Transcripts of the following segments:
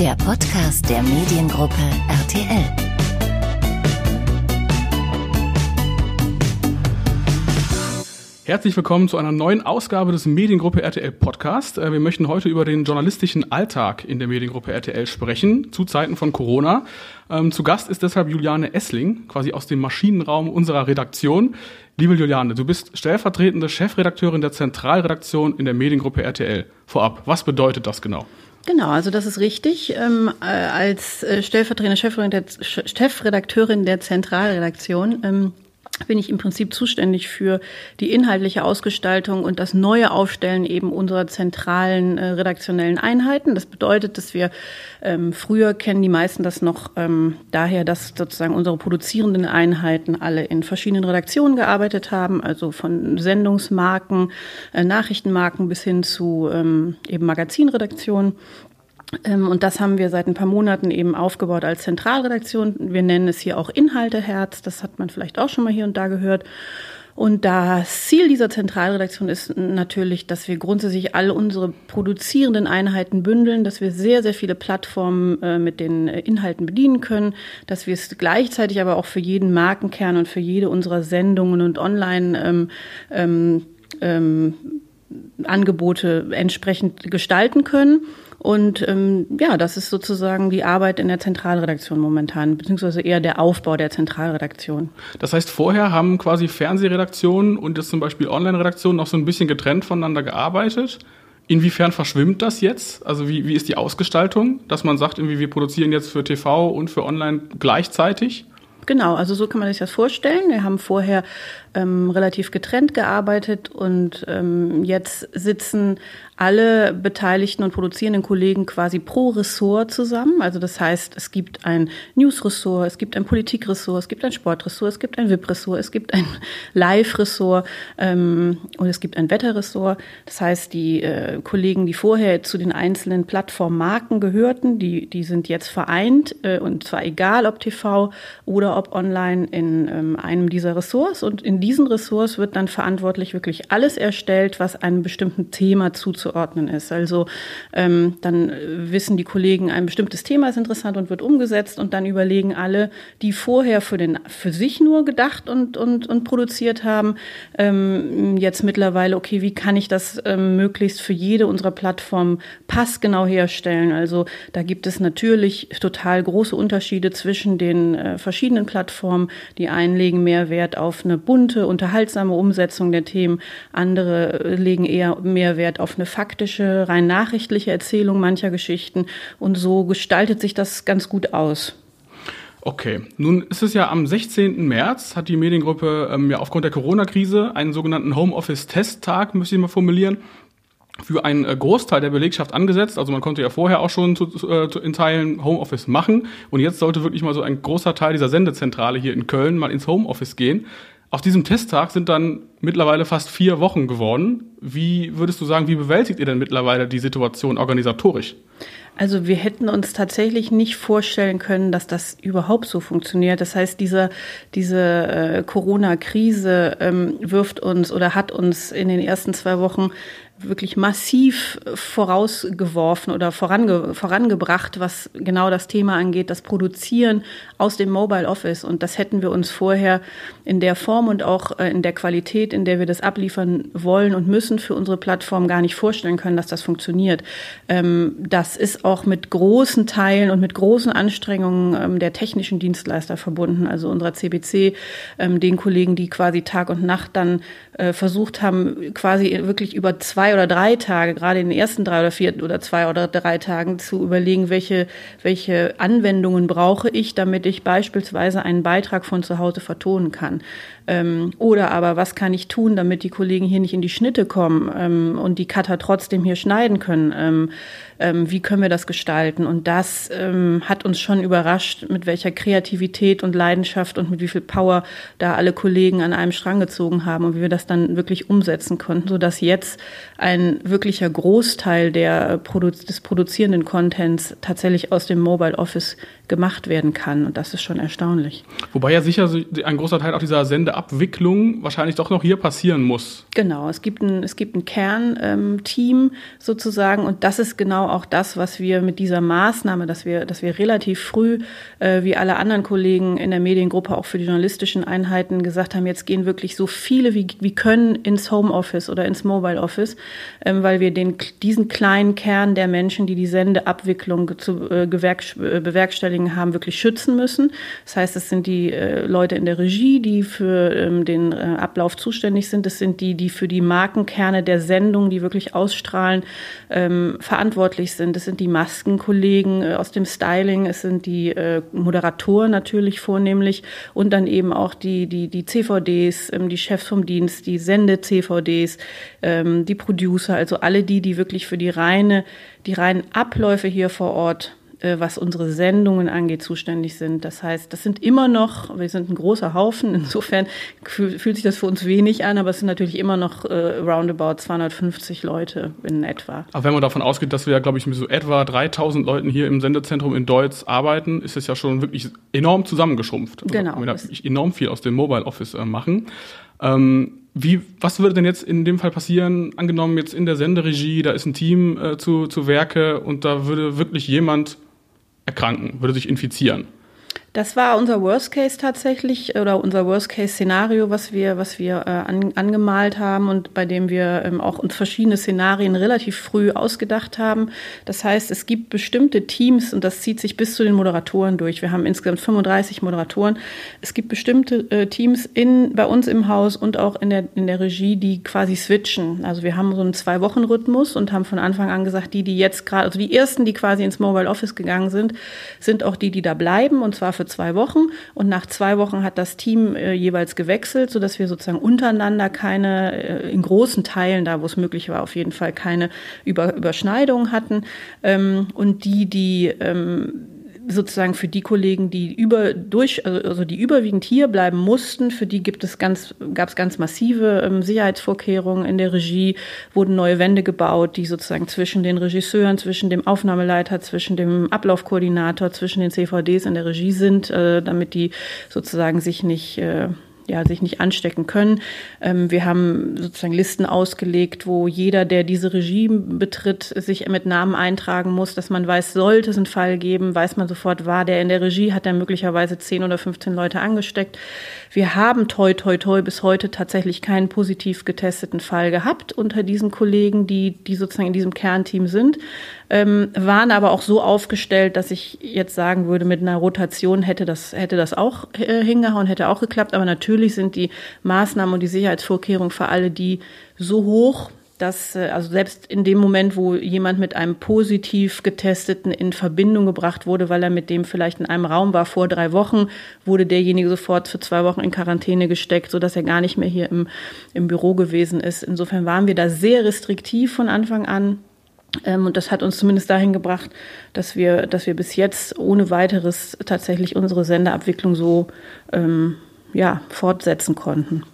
der Podcast der Mediengruppe RTL. Herzlich willkommen zu einer neuen Ausgabe des Mediengruppe RTL Podcast. Äh, wir möchten heute über den journalistischen Alltag in der Mediengruppe RTL sprechen, zu Zeiten von Corona. Ähm, zu Gast ist deshalb Juliane Essling, quasi aus dem Maschinenraum unserer Redaktion. Liebe Juliane, du bist stellvertretende Chefredakteurin der Zentralredaktion in der Mediengruppe RTL. Vorab, was bedeutet das genau? Genau, also das ist richtig. Ähm, äh, als äh, stellvertretende Chefredakteurin der Zentralredaktion ähm, bin ich im Prinzip zuständig für die inhaltliche Ausgestaltung und das neue Aufstellen eben unserer zentralen äh, redaktionellen Einheiten. Das bedeutet, dass wir ähm, früher kennen die meisten das noch ähm, daher, dass sozusagen unsere produzierenden Einheiten alle in verschiedenen Redaktionen gearbeitet haben, also von Sendungsmarken, äh, Nachrichtenmarken bis hin zu ähm, eben Magazinredaktionen. Ähm, und das haben wir seit ein paar Monaten eben aufgebaut als Zentralredaktion. Wir nennen es hier auch Inhalteherz. Das hat man vielleicht auch schon mal hier und da gehört. Und das Ziel dieser Zentralredaktion ist natürlich, dass wir grundsätzlich alle unsere produzierenden Einheiten bündeln, dass wir sehr, sehr viele Plattformen äh, mit den Inhalten bedienen können, dass wir es gleichzeitig aber auch für jeden Markenkern und für jede unserer Sendungen und Online ähm, ähm, ähm Angebote entsprechend gestalten können. Und ähm, ja, das ist sozusagen die Arbeit in der Zentralredaktion momentan, beziehungsweise eher der Aufbau der Zentralredaktion. Das heißt, vorher haben quasi Fernsehredaktionen und jetzt zum Beispiel Online-Redaktionen noch so ein bisschen getrennt voneinander gearbeitet. Inwiefern verschwimmt das jetzt? Also wie, wie ist die Ausgestaltung, dass man sagt, irgendwie wir produzieren jetzt für TV und für Online gleichzeitig? Genau, also so kann man sich das vorstellen. Wir haben vorher ähm, relativ getrennt gearbeitet und ähm, jetzt sitzen alle beteiligten und produzierenden Kollegen quasi pro Ressort zusammen. Also das heißt, es gibt ein News-Ressort, es gibt ein Politik-Ressort, es gibt ein Sport-Ressort, es gibt ein VIP-Ressort, es gibt ein Live-Ressort ähm, und es gibt ein Wetter-Ressort. Das heißt, die äh, Kollegen, die vorher zu den einzelnen Plattformmarken gehörten, die, die sind jetzt vereint äh, und zwar egal ob TV oder ob online in ähm, einem dieser Ressorts und in diesen Ressorts wird dann verantwortlich wirklich alles erstellt, was einem bestimmten Thema zuzuordnen ist. Also ähm, dann wissen die Kollegen, ein bestimmtes Thema ist interessant und wird umgesetzt und dann überlegen alle, die vorher für, den, für sich nur gedacht und, und, und produziert haben, ähm, jetzt mittlerweile, okay, wie kann ich das ähm, möglichst für jede unserer Plattformen passgenau herstellen? Also da gibt es natürlich total große Unterschiede zwischen den äh, verschiedenen Plattformen. Die einen legen mehr Wert auf eine bunte bunte, unterhaltsame Umsetzung der Themen. Andere legen eher mehr Wert auf eine faktische, rein nachrichtliche Erzählung mancher Geschichten. Und so gestaltet sich das ganz gut aus. Okay, nun ist es ja am 16. März, hat die Mediengruppe ähm, ja aufgrund der Corona-Krise einen sogenannten Homeoffice-Testtag, müsste ich mal formulieren, für einen äh, Großteil der Belegschaft angesetzt. Also man konnte ja vorher auch schon zu, äh, in Teilen Homeoffice machen. Und jetzt sollte wirklich mal so ein großer Teil dieser Sendezentrale hier in Köln mal ins Homeoffice gehen. Auf diesem Testtag sind dann mittlerweile fast vier Wochen geworden. Wie würdest du sagen, wie bewältigt ihr denn mittlerweile die Situation organisatorisch? Also wir hätten uns tatsächlich nicht vorstellen können, dass das überhaupt so funktioniert. Das heißt, diese, diese äh, Corona-Krise ähm, wirft uns oder hat uns in den ersten zwei Wochen wirklich massiv vorausgeworfen oder vorange, vorangebracht, was genau das Thema angeht, das Produzieren aus dem Mobile Office. Und das hätten wir uns vorher in der Form und auch äh, in der Qualität, in der wir das abliefern wollen und müssen für unsere Plattform gar nicht vorstellen können, dass das funktioniert. Ähm, das ist auch mit großen Teilen und mit großen Anstrengungen ähm, der technischen Dienstleister verbunden, also unserer CBC, ähm, den Kollegen, die quasi Tag und Nacht dann äh, versucht haben, quasi wirklich über zwei oder drei Tage, gerade in den ersten drei oder vier oder zwei oder drei Tagen zu überlegen, welche, welche Anwendungen brauche ich, damit ich beispielsweise einen Beitrag von zu Hause vertonen kann. Ähm, oder aber, was kann ich tun, damit die Kollegen hier nicht in die Schnitte kommen ähm, und die Cutter trotzdem hier schneiden können? Ähm, ähm wie können wir das gestalten? Und das ähm, hat uns schon überrascht, mit welcher Kreativität und Leidenschaft und mit wie viel Power da alle Kollegen an einem Strang gezogen haben und wie wir das dann wirklich umsetzen konnten, sodass jetzt ein wirklicher Großteil der, des produzierenden Contents tatsächlich aus dem Mobile Office gemacht werden kann. Und das ist schon erstaunlich. Wobei ja sicher ein großer Teil auch dieser Sendeabwicklung wahrscheinlich doch noch hier passieren muss. Genau, es gibt ein, es gibt ein Kernteam ähm, sozusagen und das ist genau auch das, was wir mit dieser Maßnahme, dass wir, dass wir relativ früh, äh, wie alle anderen Kollegen in der Mediengruppe, auch für die journalistischen Einheiten gesagt haben, jetzt gehen wirklich so viele wie, wie können ins Homeoffice oder ins Mobile Office, ähm, weil wir den, diesen kleinen Kern der Menschen, die die Sendeabwicklung zu äh, bewerkstelligen haben, wirklich schützen müssen. Das heißt, es sind die äh, Leute in der Regie, die für ähm, den äh, Ablauf zuständig sind. Es sind die, die für die Markenkerne der Sendung, die wirklich ausstrahlen, ähm, verantwortlich sind. Es sind die Maskenkollegen äh, aus dem Styling. Es sind die äh, Moderatoren natürlich vornehmlich und dann eben auch die, die, die CVDs, ähm, die Chefs vom Dienst, die Sende-CVDs, ähm, die Producer, also alle die, die wirklich für die reine, die reinen Abläufe hier vor Ort was unsere Sendungen angeht, zuständig sind. Das heißt, das sind immer noch, wir sind ein großer Haufen, insofern fühlt sich das für uns wenig an, aber es sind natürlich immer noch äh, roundabout 250 Leute in etwa. Aber wenn man davon ausgeht, dass wir ja, glaube ich, mit so etwa 3000 Leuten hier im Sendezentrum in Deutsch arbeiten, ist es ja schon wirklich enorm zusammengeschrumpft. Also genau. Also, wir da enorm viel aus dem Mobile Office äh, machen. Ähm, wie, was würde denn jetzt in dem Fall passieren, angenommen jetzt in der Senderegie, da ist ein Team äh, zu, zu Werke und da würde wirklich jemand erkranken, würde sich infizieren. Das war unser Worst Case tatsächlich oder unser Worst Case Szenario, was wir, was wir äh, an, angemalt haben und bei dem wir ähm, auch uns verschiedene Szenarien relativ früh ausgedacht haben. Das heißt, es gibt bestimmte Teams und das zieht sich bis zu den Moderatoren durch. Wir haben insgesamt 35 Moderatoren. Es gibt bestimmte äh, Teams in, bei uns im Haus und auch in der, in der Regie, die quasi switchen. Also wir haben so einen Zwei-Wochen-Rhythmus und haben von Anfang an gesagt, die, die jetzt gerade, also die ersten, die quasi ins Mobile Office gegangen sind, sind auch die, die da bleiben und zwar für zwei Wochen. Und nach zwei Wochen hat das Team äh, jeweils gewechselt, sodass wir sozusagen untereinander keine, äh, in großen Teilen, da wo es möglich war, auf jeden Fall keine Über Überschneidungen hatten. Ähm, und die, die ähm, sozusagen für die Kollegen, die über durch also, also die überwiegend hier bleiben mussten, für die gibt es ganz gab es ganz massive ähm, Sicherheitsvorkehrungen in der Regie, wurden neue Wände gebaut, die sozusagen zwischen den Regisseuren, zwischen dem Aufnahmeleiter, zwischen dem Ablaufkoordinator, zwischen den CVDs in der Regie sind, äh, damit die sozusagen sich nicht äh, ja, sich nicht anstecken können. Ähm, wir haben sozusagen Listen ausgelegt, wo jeder, der diese Regime betritt, sich mit Namen eintragen muss, dass man weiß, sollte es einen Fall geben, weiß man sofort, war der in der Regie, hat er möglicherweise 10 oder 15 Leute angesteckt. Wir haben toi, toi, toi bis heute tatsächlich keinen positiv getesteten Fall gehabt unter diesen Kollegen, die, die sozusagen in diesem Kernteam sind ähm, waren aber auch so aufgestellt, dass ich jetzt sagen würde, mit einer Rotation hätte das, hätte das auch äh, hingehauen, hätte auch geklappt. Aber natürlich sind die Maßnahmen und die Sicherheitsvorkehrungen für alle die so hoch, dass äh, also selbst in dem Moment, wo jemand mit einem positiv getesteten in Verbindung gebracht wurde, weil er mit dem vielleicht in einem Raum war vor drei Wochen, wurde derjenige sofort für zwei Wochen in Quarantäne gesteckt, so dass er gar nicht mehr hier im, im Büro gewesen ist. Insofern waren wir da sehr restriktiv von Anfang an. Ähm, und das hat uns zumindest dahin gebracht, dass wir, dass wir bis jetzt ohne weiteres tatsächlich unsere Sendeabwicklung so ähm, ja, fortsetzen konnten.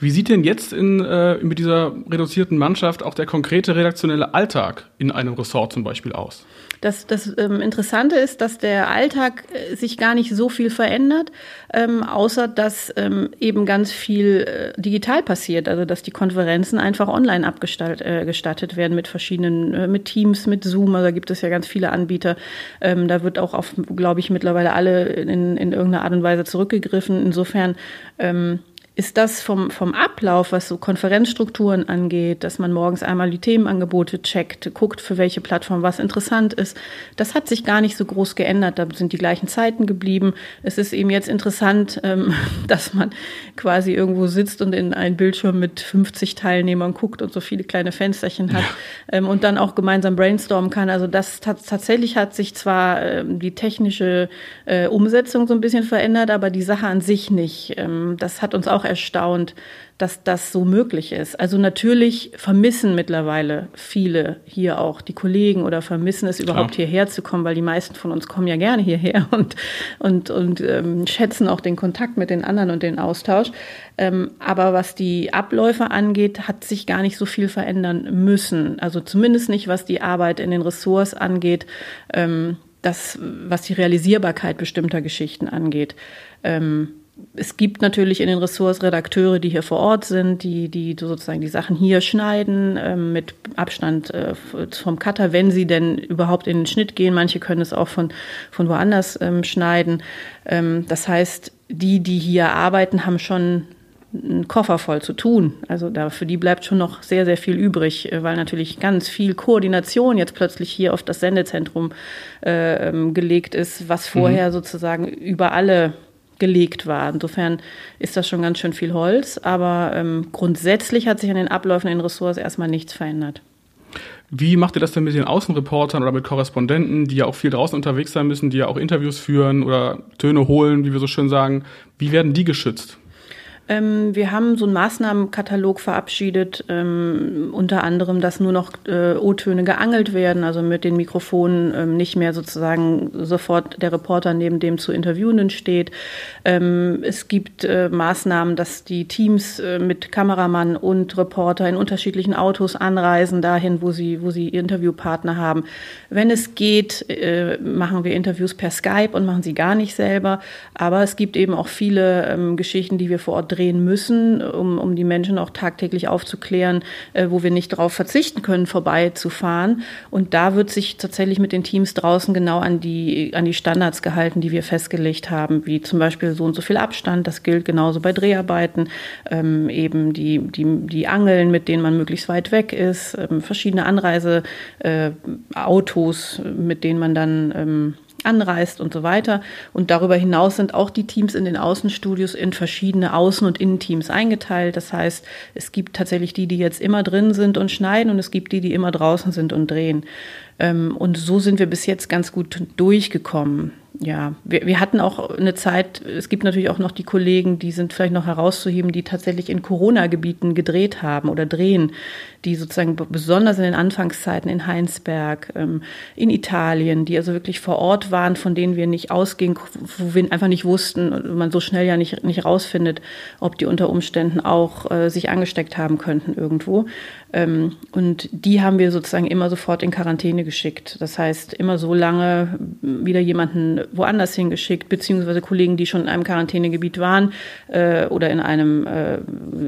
Wie sieht denn jetzt in, äh, mit dieser reduzierten Mannschaft auch der konkrete redaktionelle Alltag in einem Ressort zum Beispiel aus? Das, das ähm, Interessante ist, dass der Alltag äh, sich gar nicht so viel verändert, ähm, außer dass ähm, eben ganz viel äh, digital passiert, also dass die Konferenzen einfach online abgestattet äh, werden mit verschiedenen, äh, mit Teams, mit Zoom, also da gibt es ja ganz viele Anbieter. Ähm, da wird auch auf, glaube ich, mittlerweile alle in, in irgendeiner Art und Weise zurückgegriffen. Insofern ähm, ist das vom, vom Ablauf, was so Konferenzstrukturen angeht, dass man morgens einmal die Themenangebote checkt, guckt, für welche Plattform was interessant ist. Das hat sich gar nicht so groß geändert. Da sind die gleichen Zeiten geblieben. Es ist eben jetzt interessant, ähm, dass man quasi irgendwo sitzt und in einen Bildschirm mit 50 Teilnehmern guckt und so viele kleine Fensterchen hat ja. ähm, und dann auch gemeinsam brainstormen kann. Also das tatsächlich hat sich zwar ähm, die technische äh, Umsetzung so ein bisschen verändert, aber die Sache an sich nicht. Ähm, das hat uns auch auch erstaunt, dass das so möglich ist. Also natürlich vermissen mittlerweile viele hier auch die Kollegen oder vermissen es überhaupt Klar. hierher zu kommen, weil die meisten von uns kommen ja gerne hierher und, und, und ähm, schätzen auch den Kontakt mit den anderen und den Austausch. Ähm, aber was die Abläufe angeht, hat sich gar nicht so viel verändern müssen. Also zumindest nicht, was die Arbeit in den Ressorts angeht. Ähm, das, was die Realisierbarkeit bestimmter Geschichten angeht. Ähm, es gibt natürlich in den Ressorts Redakteure, die hier vor Ort sind, die, die sozusagen die Sachen hier schneiden, äh, mit Abstand äh, vom Cutter, wenn sie denn überhaupt in den Schnitt gehen. Manche können es auch von, von woanders ähm, schneiden. Ähm, das heißt, die, die hier arbeiten, haben schon einen Koffer voll zu tun. Also da, für die bleibt schon noch sehr, sehr viel übrig, äh, weil natürlich ganz viel Koordination jetzt plötzlich hier auf das Sendezentrum äh, ähm, gelegt ist, was vorher mhm. sozusagen über alle gelegt war. Insofern ist das schon ganz schön viel Holz, aber ähm, grundsätzlich hat sich an den Abläufen in Ressorts erstmal nichts verändert. Wie macht ihr das denn mit den Außenreportern oder mit Korrespondenten, die ja auch viel draußen unterwegs sein müssen, die ja auch Interviews führen oder Töne holen, wie wir so schön sagen? Wie werden die geschützt? Ähm, wir haben so einen Maßnahmenkatalog verabschiedet, ähm, unter anderem, dass nur noch äh, O-Töne geangelt werden, also mit den Mikrofonen ähm, nicht mehr sozusagen sofort der Reporter neben dem zu Interviewenden steht. Ähm, es gibt äh, Maßnahmen, dass die Teams äh, mit Kameramann und Reporter in unterschiedlichen Autos anreisen, dahin, wo sie, wo sie Interviewpartner haben. Wenn es geht, äh, machen wir Interviews per Skype und machen sie gar nicht selber. Aber es gibt eben auch viele ähm, Geschichten, die wir vor Ort drehen müssen, um, um die Menschen auch tagtäglich aufzuklären, äh, wo wir nicht darauf verzichten können, vorbeizufahren. Und da wird sich tatsächlich mit den Teams draußen genau an die, an die Standards gehalten, die wir festgelegt haben, wie zum Beispiel so und so viel Abstand. Das gilt genauso bei Dreharbeiten, ähm, eben die, die, die Angeln, mit denen man möglichst weit weg ist, ähm, verschiedene Anreiseautos, äh, mit denen man dann ähm, anreist und so weiter. Und darüber hinaus sind auch die Teams in den Außenstudios in verschiedene Außen- und Innenteams eingeteilt. Das heißt, es gibt tatsächlich die, die jetzt immer drin sind und schneiden und es gibt die, die immer draußen sind und drehen. Ähm, und so sind wir bis jetzt ganz gut durchgekommen ja, wir, wir hatten auch eine Zeit, es gibt natürlich auch noch die Kollegen, die sind vielleicht noch herauszuheben, die tatsächlich in Corona-Gebieten gedreht haben oder drehen, die sozusagen besonders in den Anfangszeiten in Heinsberg, ähm, in Italien, die also wirklich vor Ort waren, von denen wir nicht ausgingen, wo wir einfach nicht wussten, man so schnell ja nicht, nicht rausfindet, ob die unter Umständen auch äh, sich angesteckt haben könnten irgendwo. Ähm, und die haben wir sozusagen immer sofort in Quarantäne geschickt. Das heißt, immer so lange wieder jemanden woanders hingeschickt, beziehungsweise Kollegen, die schon in einem Quarantänegebiet waren äh, oder in einem äh,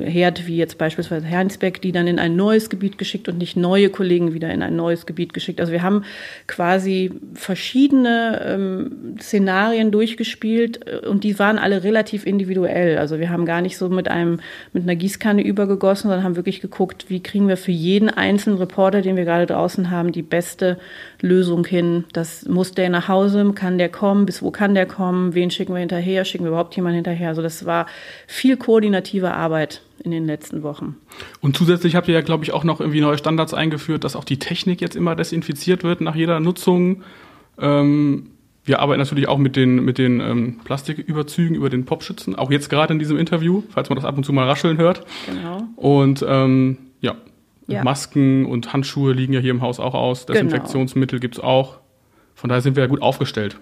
Herd, wie jetzt beispielsweise Hernsbeck, die dann in ein neues Gebiet geschickt und nicht neue Kollegen wieder in ein neues Gebiet geschickt. Also wir haben quasi verschiedene ähm, Szenarien durchgespielt äh, und die waren alle relativ individuell. Also wir haben gar nicht so mit einem mit einer Gießkanne übergegossen, sondern haben wirklich geguckt, wie kriegen wir für jeden einzelnen Reporter, den wir gerade draußen haben, die beste Lösung hin. Das muss der nach Hause, kann der kommen, bis wo kann der kommen, wen schicken wir hinterher, schicken wir überhaupt jemanden hinterher. Also das war viel koordinative Arbeit in den letzten Wochen. Und zusätzlich habt ihr ja, glaube ich, auch noch irgendwie neue Standards eingeführt, dass auch die Technik jetzt immer desinfiziert wird nach jeder Nutzung. Ähm, wir arbeiten natürlich auch mit den, mit den ähm, Plastiküberzügen über den Popschützen, auch jetzt gerade in diesem Interview, falls man das ab und zu mal rascheln hört. Genau. Und ähm, ja, ja. Masken und Handschuhe liegen ja hier im Haus auch aus. Genau. Desinfektionsmittel genau. gibt's auch. Von daher sind wir ja gut aufgestellt.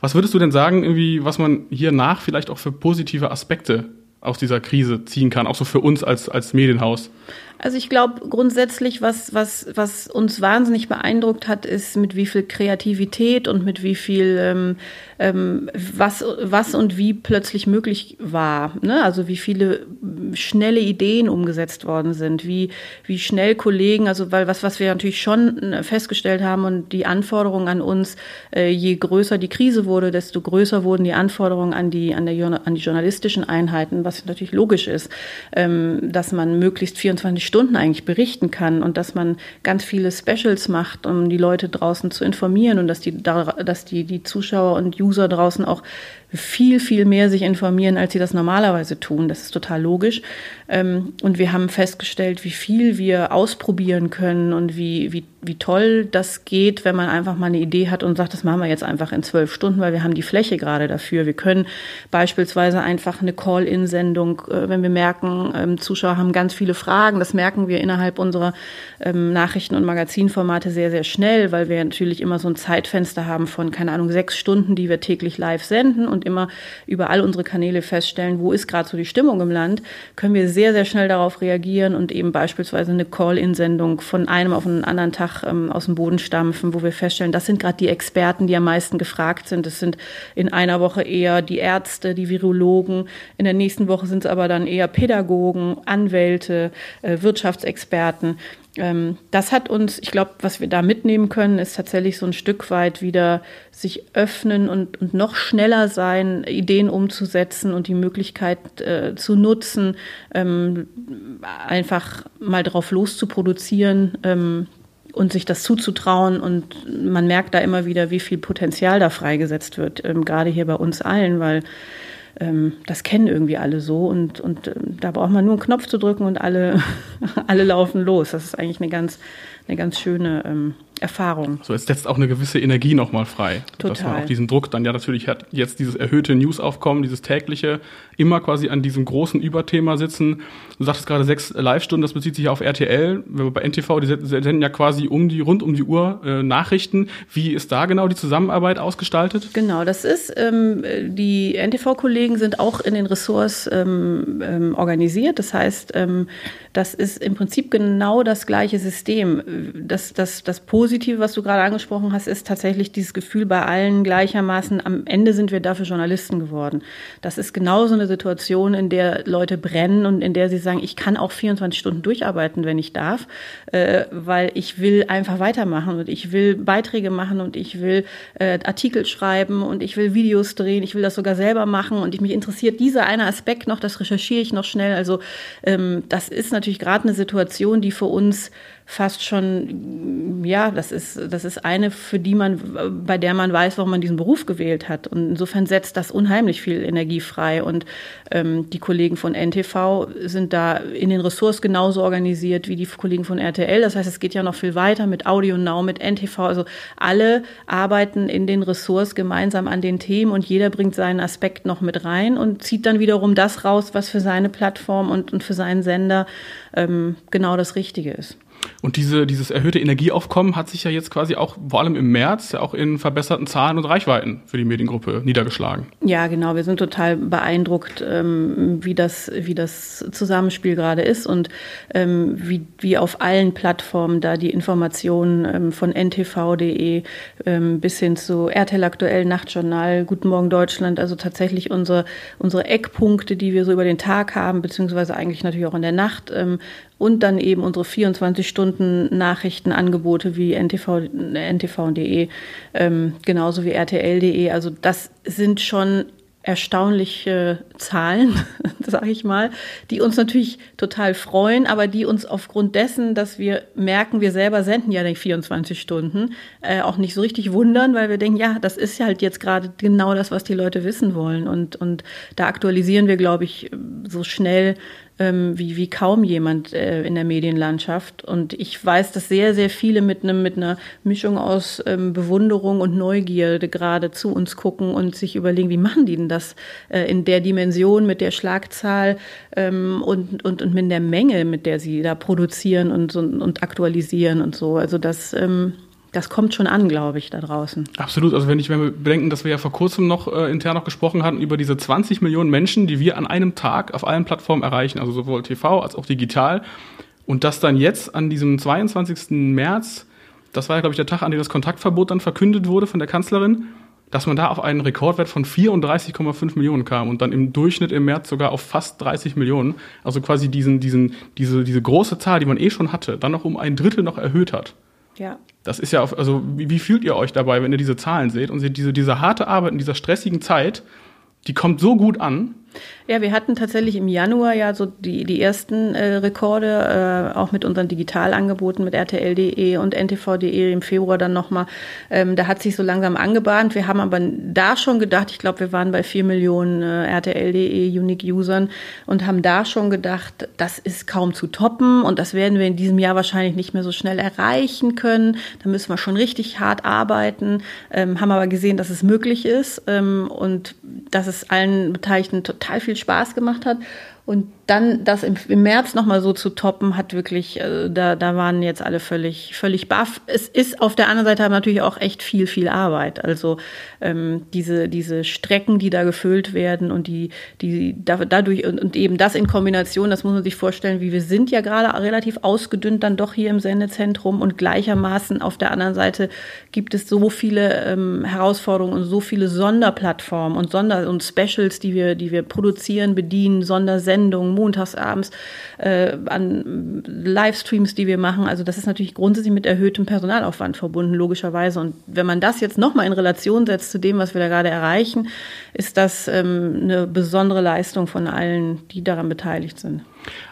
Was würdest du denn sagen, irgendwie, was man hier nach vielleicht auch für positive Aspekte aus dieser Krise ziehen kann, auch so für uns als, als Medienhaus? Also ich glaube grundsätzlich, was, was, was uns wahnsinnig beeindruckt hat, ist, mit wie viel Kreativität und mit wie viel, ähm, ähm, was, was und wie plötzlich möglich war. Ne? Also wie viele schnelle Ideen umgesetzt worden sind, wie, wie schnell Kollegen, also weil was, was wir natürlich schon festgestellt haben und die Anforderungen an uns, äh, je größer die Krise wurde, desto größer wurden die Anforderungen an die, an, der, an die journalistischen Einheiten, was natürlich logisch ist, ähm, dass man möglichst 24 Stunden eigentlich berichten kann und dass man ganz viele Specials macht, um die Leute draußen zu informieren und dass die, dass die, die Zuschauer und User draußen auch viel, viel mehr sich informieren, als sie das normalerweise tun. Das ist total logisch. Ähm, und wir haben festgestellt, wie viel wir ausprobieren können und wie, wie, wie toll das geht, wenn man einfach mal eine Idee hat und sagt, das machen wir jetzt einfach in zwölf Stunden, weil wir haben die Fläche gerade dafür. Wir können beispielsweise einfach eine Call-in-Sendung, äh, wenn wir merken, ähm, Zuschauer haben ganz viele Fragen, das merken wir innerhalb unserer ähm, Nachrichten- und Magazinformate sehr, sehr schnell, weil wir natürlich immer so ein Zeitfenster haben von, keine Ahnung, sechs Stunden, die wir täglich live senden und immer über all unsere Kanäle feststellen, wo ist gerade so die Stimmung im Land, können wir sehr, sehr schnell darauf reagieren und eben beispielsweise eine Call-in-Sendung von einem auf einen anderen Tag ähm, aus dem Boden stampfen, wo wir feststellen, das sind gerade die Experten, die am meisten gefragt sind. Das sind in einer Woche eher die Ärzte, die Virologen, in der nächsten Woche sind es aber dann eher Pädagogen, Anwälte, äh, Wirtschaftsexperten. Ähm, das hat uns, ich glaube, was wir da mitnehmen können, ist tatsächlich so ein Stück weit wieder sich öffnen und, und noch schneller sein, Ideen umzusetzen und die Möglichkeit äh, zu nutzen, ähm, einfach mal drauf loszuproduzieren. Ähm, und sich das zuzutrauen. Und man merkt da immer wieder, wie viel Potenzial da freigesetzt wird, ähm, gerade hier bei uns allen, weil ähm, das kennen irgendwie alle so und, und ähm, da braucht man nur einen Knopf zu drücken und alle, alle laufen los. Das ist eigentlich eine ganz, eine ganz schöne ähm, Erfahrung. So, es setzt auch eine gewisse Energie nochmal frei. Total. Dass man auch diesen Druck dann ja natürlich hat, jetzt dieses erhöhte Newsaufkommen, dieses tägliche, immer quasi an diesem großen Überthema sitzen. Du sagtest gerade sechs Live-Stunden, das bezieht sich auf RTL. Wenn wir bei NTV, die senden ja quasi um die, rund um die Uhr äh, Nachrichten. Wie ist da genau die Zusammenarbeit ausgestaltet? Genau, das ist, ähm, die NTV-Kollegen sind auch in den Ressorts ähm, ähm, organisiert. Das heißt, ähm, das ist im Prinzip genau das gleiche System. Das, das, das Positive, was du gerade angesprochen hast, ist tatsächlich dieses Gefühl bei allen gleichermaßen, am Ende sind wir dafür Journalisten geworden. Das ist genauso eine Situation, in der Leute brennen und in der sie sagen, ich kann auch 24 Stunden durcharbeiten, wenn ich darf, äh, weil ich will einfach weitermachen und ich will Beiträge machen und ich will äh, Artikel schreiben und ich will Videos drehen, ich will das sogar selber machen und ich, mich interessiert dieser eine Aspekt noch, das recherchiere ich noch schnell. Also ähm, das ist natürlich gerade eine Situation, die für uns fast schon, ja, das ist, das ist eine, für die man, bei der man weiß, warum man diesen Beruf gewählt hat. Und insofern setzt das unheimlich viel Energie frei. Und ähm, die Kollegen von NTV sind da in den Ressorts genauso organisiert wie die Kollegen von RTL. Das heißt, es geht ja noch viel weiter mit Audio Now, mit NTV. Also alle arbeiten in den Ressorts gemeinsam an den Themen und jeder bringt seinen Aspekt noch mit rein und zieht dann wiederum das raus, was für seine Plattform und, und für seinen Sender ähm, genau das Richtige ist. Und diese, dieses erhöhte Energieaufkommen hat sich ja jetzt quasi auch vor allem im März auch in verbesserten Zahlen und Reichweiten für die Mediengruppe niedergeschlagen. Ja, genau. Wir sind total beeindruckt, ähm, wie, das, wie das Zusammenspiel gerade ist und ähm, wie, wie auf allen Plattformen da die Informationen ähm, von ntv.de bis hin zu RTL Aktuell, Nachtjournal, Guten Morgen Deutschland, also tatsächlich unsere, unsere Eckpunkte, die wir so über den Tag haben, beziehungsweise eigentlich natürlich auch in der Nacht, und dann eben unsere 24-Stunden-Nachrichtenangebote wie NTV, ntv.de, ähm, genauso wie rtl.de. Also das sind schon erstaunliche Zahlen, sage ich mal, die uns natürlich total freuen, aber die uns aufgrund dessen, dass wir merken, wir selber senden ja nicht 24 Stunden, äh, auch nicht so richtig wundern, weil wir denken, ja, das ist halt jetzt gerade genau das, was die Leute wissen wollen. Und, und da aktualisieren wir, glaube ich, so schnell ähm, wie, wie kaum jemand äh, in der Medienlandschaft. Und ich weiß, dass sehr, sehr viele mit, einem, mit einer Mischung aus ähm, Bewunderung und Neugierde gerade zu uns gucken und sich überlegen, wie machen die denn das äh, in der Dimension, mit der Schlagzahl ähm, und, und, und mit der Menge, mit der sie da produzieren und, und, und aktualisieren und so. Also das ähm, das kommt schon an, glaube ich, da draußen. Absolut. Also wenn ich wenn wir bedenken, dass wir ja vor kurzem noch äh, intern noch gesprochen hatten über diese 20 Millionen Menschen, die wir an einem Tag auf allen Plattformen erreichen, also sowohl TV als auch digital. Und das dann jetzt an diesem 22. März, das war ja, glaube ich, der Tag, an dem das Kontaktverbot dann verkündet wurde von der Kanzlerin, dass man da auf einen Rekordwert von 34,5 Millionen kam und dann im Durchschnitt im März sogar auf fast 30 Millionen. Also quasi diesen, diesen, diese, diese große Zahl, die man eh schon hatte, dann noch um ein Drittel noch erhöht hat. Ja. Das ist ja, auf, also wie, wie, fühlt ihr euch dabei, wenn ihr diese Zahlen seht und seht diese, diese harte Arbeit in dieser stressigen Zeit, die kommt so gut an. Ja, wir hatten tatsächlich im Januar ja so die, die ersten äh, Rekorde, äh, auch mit unseren Digitalangeboten mit RTL.de und NTV.de im Februar dann nochmal. Ähm, da hat sich so langsam angebahnt. Wir haben aber da schon gedacht, ich glaube, wir waren bei vier Millionen äh, RTL.de Unique-Usern und haben da schon gedacht, das ist kaum zu toppen und das werden wir in diesem Jahr wahrscheinlich nicht mehr so schnell erreichen können. Da müssen wir schon richtig hart arbeiten, ähm, haben aber gesehen, dass es möglich ist ähm, und dass es allen Beteiligten total total viel Spaß gemacht hat. Und dann das im, im März nochmal so zu toppen, hat wirklich, äh, da, da waren jetzt alle völlig, völlig baff. Es ist auf der anderen Seite natürlich auch echt viel, viel Arbeit. Also ähm, diese, diese Strecken, die da gefüllt werden und die, die da, dadurch und, und eben das in Kombination, das muss man sich vorstellen, wie wir sind ja gerade relativ ausgedünnt dann doch hier im Sendezentrum und gleichermaßen auf der anderen Seite gibt es so viele ähm, Herausforderungen und so viele Sonderplattformen und Sonder- und Specials, die wir, die wir produzieren, bedienen, Sondersendungen Sendungen, montagsabends, äh, an Livestreams, die wir machen. Also das ist natürlich grundsätzlich mit erhöhtem Personalaufwand verbunden, logischerweise. Und wenn man das jetzt nochmal in Relation setzt zu dem, was wir da gerade erreichen, ist das ähm, eine besondere Leistung von allen, die daran beteiligt sind.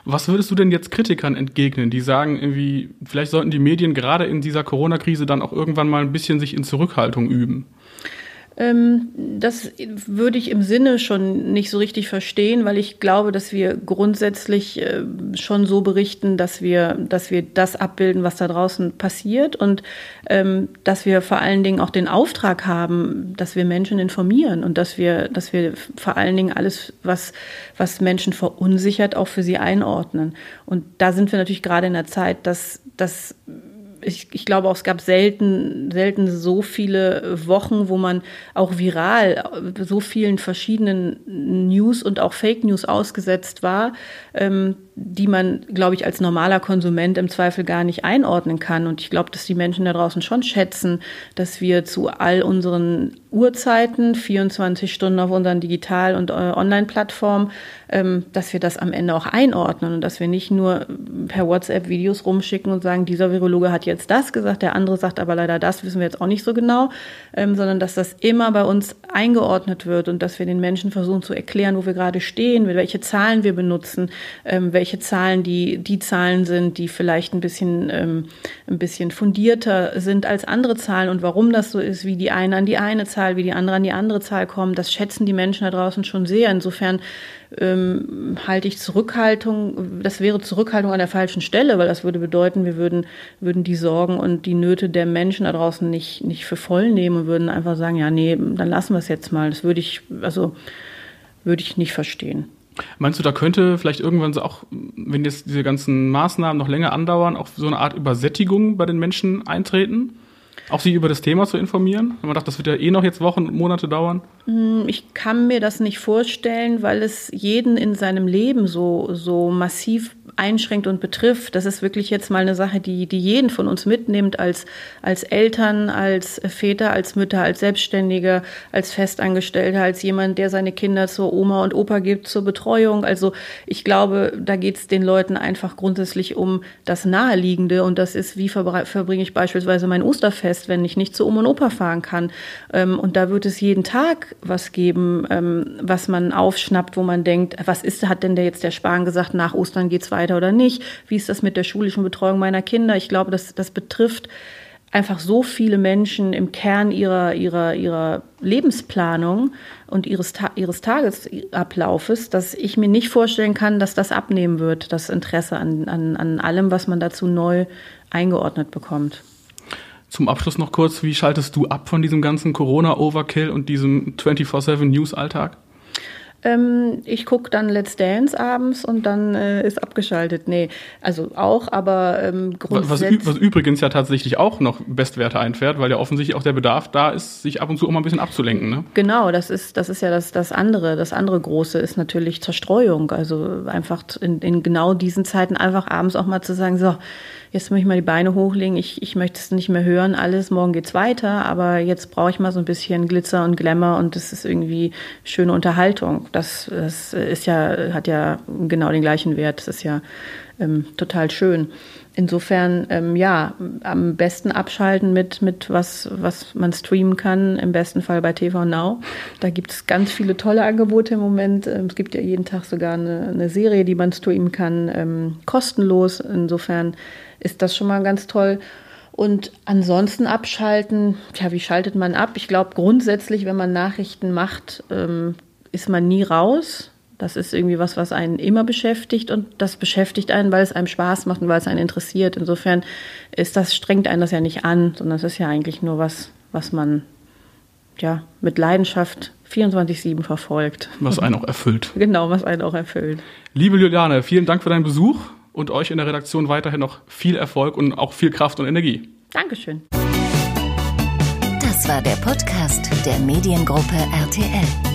Was würdest du denn jetzt Kritikern entgegnen, die sagen, irgendwie, vielleicht sollten die Medien gerade in dieser Corona-Krise dann auch irgendwann mal ein bisschen sich in Zurückhaltung üben? Ähm, das würde ich im Sinne schon nicht so richtig verstehen, weil ich glaube, dass wir grundsätzlich äh, schon so berichten, dass wir, dass wir das abbilden, was da draußen passiert und ähm, dass wir vor allen Dingen auch den Auftrag haben, dass wir Menschen informieren und dass wir, dass wir vor allen Dingen alles, was, was Menschen verunsichert, auch für sie einordnen. Und da sind wir natürlich gerade in der Zeit, dass, dass ich, ich glaube auch, es gab selten, selten so viele Wochen, wo man auch viral so vielen verschiedenen News und auch Fake News ausgesetzt war, ähm, die man, glaube ich, als normaler Konsument im Zweifel gar nicht einordnen kann. Und ich glaube, dass die Menschen da draußen schon schätzen, dass wir zu all unseren Uhrzeiten, 24 Stunden auf unseren Digital- und äh, Online-Plattformen, ähm, dass wir das am Ende auch einordnen und dass wir nicht nur per WhatsApp Videos rumschicken und sagen, dieser Virologe hat jetzt das gesagt, der andere sagt aber leider das, wissen wir jetzt auch nicht so genau, ähm, sondern dass das immer bei uns eingeordnet wird und dass wir den Menschen versuchen zu erklären, wo wir gerade stehen, welche Zahlen wir benutzen, ähm, welche Zahlen die, die Zahlen sind, die vielleicht ein bisschen, ein bisschen fundierter sind als andere Zahlen und warum das so ist, wie die eine an die eine Zahl Zahl wie die andere an die andere Zahl kommen. Das schätzen die Menschen da draußen schon sehr. Insofern ähm, halte ich Zurückhaltung, das wäre Zurückhaltung an der falschen Stelle, weil das würde bedeuten, wir würden, würden die Sorgen und die Nöte der Menschen da draußen nicht, nicht für voll nehmen und würden einfach sagen, ja, nee, dann lassen wir es jetzt mal. Das würde ich, also würde ich nicht verstehen. Meinst du, da könnte vielleicht irgendwann so auch, wenn jetzt diese ganzen Maßnahmen noch länger andauern, auch so eine Art Übersättigung bei den Menschen eintreten? Auch Sie über das Thema zu informieren? Wenn man dachte, das wird ja eh noch jetzt Wochen und Monate dauern? Hm, ich kann mir das nicht vorstellen, weil es jeden in seinem Leben so, so massiv einschränkt und betrifft. Das ist wirklich jetzt mal eine Sache, die, die jeden von uns mitnimmt, als, als Eltern, als Väter, als Mütter, als Selbstständige, als Festangestellte, als jemand, der seine Kinder zur Oma und Opa gibt, zur Betreuung. Also ich glaube, da geht es den Leuten einfach grundsätzlich um das Naheliegende und das ist, wie verbringe ich beispielsweise mein Osterfest, wenn ich nicht zu Oma und Opa fahren kann. Ähm, und da wird es jeden Tag was geben, ähm, was man aufschnappt, wo man denkt, was ist, hat denn der jetzt der Spahn gesagt, nach Ostern geht's weiter oder nicht? Wie ist das mit der schulischen Betreuung meiner Kinder? Ich glaube, das, das betrifft einfach so viele Menschen im Kern ihrer, ihrer, ihrer Lebensplanung und ihres, ihres Tagesablaufes, dass ich mir nicht vorstellen kann, dass das abnehmen wird, das Interesse an, an, an allem, was man dazu neu eingeordnet bekommt. Zum Abschluss noch kurz, wie schaltest du ab von diesem ganzen Corona-Overkill und diesem 24-7-News-Alltag? Ähm, ich gucke dann Let's Dance abends und dann äh, ist abgeschaltet. Nee, also auch, aber ähm, grundsätzlich. Was, was, übrigens ja tatsächlich auch noch Bestwerte einfährt, weil ja offensichtlich auch der Bedarf da ist, sich ab und zu auch mal ein bisschen abzulenken. Ne? Genau, das ist, das ist ja das, das andere. Das andere Große ist natürlich Zerstreuung. Also einfach in, in genau diesen Zeiten einfach abends auch mal zu sagen, so, jetzt möchte ich mal die Beine hochlegen, ich, ich möchte es nicht mehr hören, alles, morgen geht's weiter, aber jetzt brauche ich mal so ein bisschen Glitzer und Glamour und das ist irgendwie schöne Unterhaltung. Das, das ist ja, hat ja genau den gleichen Wert. Das ist ja ähm, total schön. Insofern, ähm, ja, am besten abschalten mit, mit was, was man streamen kann, im besten Fall bei TV Now. Da gibt es ganz viele tolle Angebote im Moment. Ähm, es gibt ja jeden Tag sogar eine, eine Serie, die man streamen kann, ähm, kostenlos. Insofern ist das schon mal ganz toll. Und ansonsten abschalten, tja, wie schaltet man ab? Ich glaube grundsätzlich, wenn man Nachrichten macht, ähm, ist man nie raus. Das ist irgendwie was, was einen immer beschäftigt und das beschäftigt einen, weil es einem Spaß macht und weil es einen interessiert. Insofern ist das, strengt einen das ja nicht an, sondern es ist ja eigentlich nur was, was man ja mit Leidenschaft 24-7 verfolgt. Was einen auch erfüllt. Genau, was einen auch erfüllt. Liebe Juliane, vielen Dank für deinen Besuch und euch in der Redaktion weiterhin noch viel Erfolg und auch viel Kraft und Energie. Dankeschön. Das war der Podcast der Mediengruppe RTL.